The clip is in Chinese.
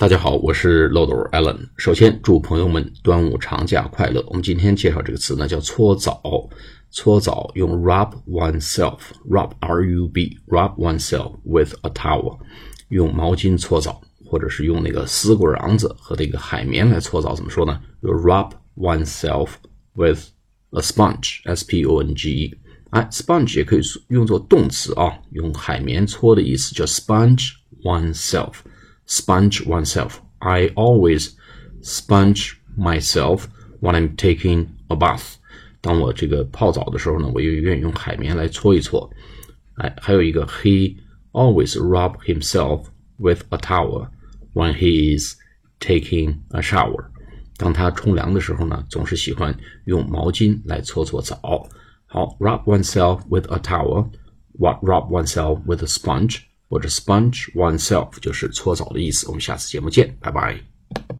大家好，我是漏斗 Allen。首先祝朋友们端午长假快乐。我们今天介绍这个词呢，叫搓澡。搓澡用 rub oneself，rub r u b，rub oneself with a towel，用毛巾搓澡，或者是用那个丝瓜瓤子和那个海绵来搓澡，怎么说呢？就 rub oneself with a sponge，s p o n g e。哎，sponge 也可以用作动词啊，用海绵搓的意思叫 sponge oneself。sponge oneself. I always sponge myself when I'm taking a bath. 当我这个泡澡的时候呢，我又愿意用海绵来搓一搓。哎，还有一个，He always rub himself with a towel when he is taking a shower。当他冲凉的时候呢，总是喜欢用毛巾来搓搓澡。好，rub oneself with a towel，what rub oneself with a sponge。 或者 sponge oneself 就是搓澡的意思。我们下次节目见，拜拜。